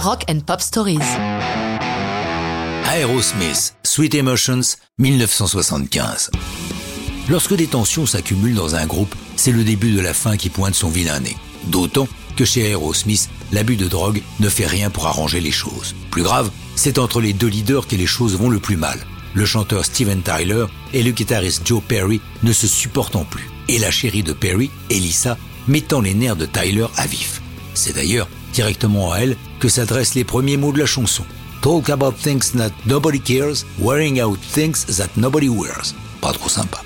Rock and Pop Stories. Aerosmith, Sweet Emotions, 1975. Lorsque des tensions s'accumulent dans un groupe, c'est le début de la fin qui pointe son vilain nez. D'autant que chez Aerosmith, l'abus de drogue ne fait rien pour arranger les choses. Plus grave, c'est entre les deux leaders que les choses vont le plus mal. Le chanteur Steven Tyler et le guitariste Joe Perry ne se supportant plus. Et la chérie de Perry, Elissa, mettant les nerfs de Tyler à vif. C'est d'ailleurs directement à elle que s'adressent les premiers mots de la chanson. Talk about things that nobody cares, wearing out things that nobody wears. Pas trop sympa.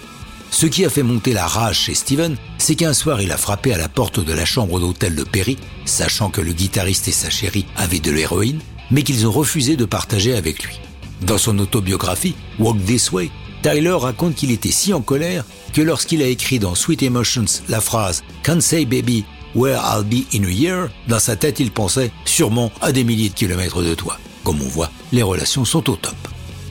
Ce qui a fait monter la rage chez Steven, c'est qu'un soir il a frappé à la porte de la chambre d'hôtel de Perry, sachant que le guitariste et sa chérie avaient de l'héroïne, mais qu'ils ont refusé de partager avec lui. Dans son autobiographie, Walk This Way, Tyler raconte qu'il était si en colère que lorsqu'il a écrit dans Sweet Emotions la phrase Can't say baby where I'll be in a year, dans sa tête il pensait sûrement à des milliers de kilomètres de toi. Comme on voit, les relations sont au top.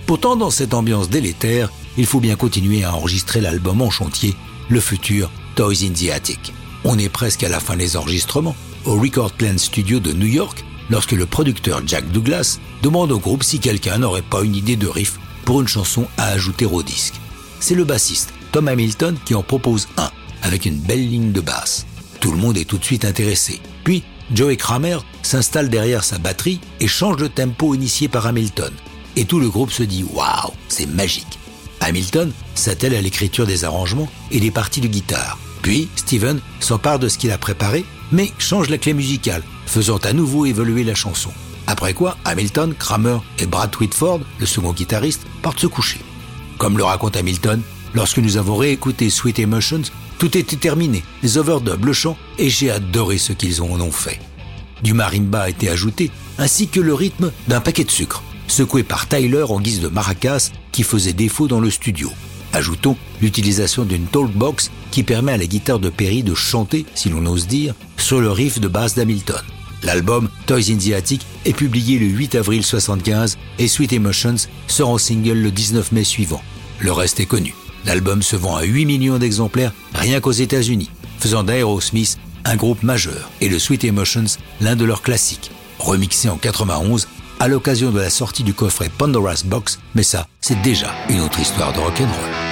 Pourtant, dans cette ambiance délétère, il faut bien continuer à enregistrer l'album en chantier, le futur Toys in the Attic. On est presque à la fin des enregistrements, au Record Plant Studio de New York, lorsque le producteur Jack Douglas demande au groupe si quelqu'un n'aurait pas une idée de riff pour une chanson à ajouter au disque. C'est le bassiste Tom Hamilton qui en propose un, avec une belle ligne de basse. Tout le monde est tout de suite intéressé. Puis, Joey Kramer s'installe derrière sa batterie et change le tempo initié par Hamilton. Et tout le groupe se dit Waouh, c'est magique. Hamilton s'attelle à l'écriture des arrangements et des parties de guitare. Puis, Steven s'empare de ce qu'il a préparé, mais change la clé musicale, faisant à nouveau évoluer la chanson. Après quoi, Hamilton, Kramer et Brad Whitford, le second guitariste, partent se coucher. Comme le raconte Hamilton, lorsque nous avons réécouté Sweet Emotions, tout était terminé, les overdubs, le chant, et j'ai adoré ce qu'ils en ont fait. Du marimba a été ajouté, ainsi que le rythme d'un paquet de sucre secoué par Tyler en guise de maracas qui faisait défaut dans le studio. Ajoutons l'utilisation d'une talkbox qui permet à la guitare de Perry de chanter, si l'on ose dire, sur le riff de basse d'Hamilton. L'album Toys in the Attic est publié le 8 avril 75 et Sweet Emotions sort en single le 19 mai suivant. Le reste est connu. L'album se vend à 8 millions d'exemplaires rien qu'aux États-Unis, faisant d'Aerosmith un groupe majeur et le Sweet Emotions l'un de leurs classiques. Remixé en 91 à l'occasion de la sortie du coffret Pandora's Box, mais ça, c'est déjà une autre histoire de rock'n'roll.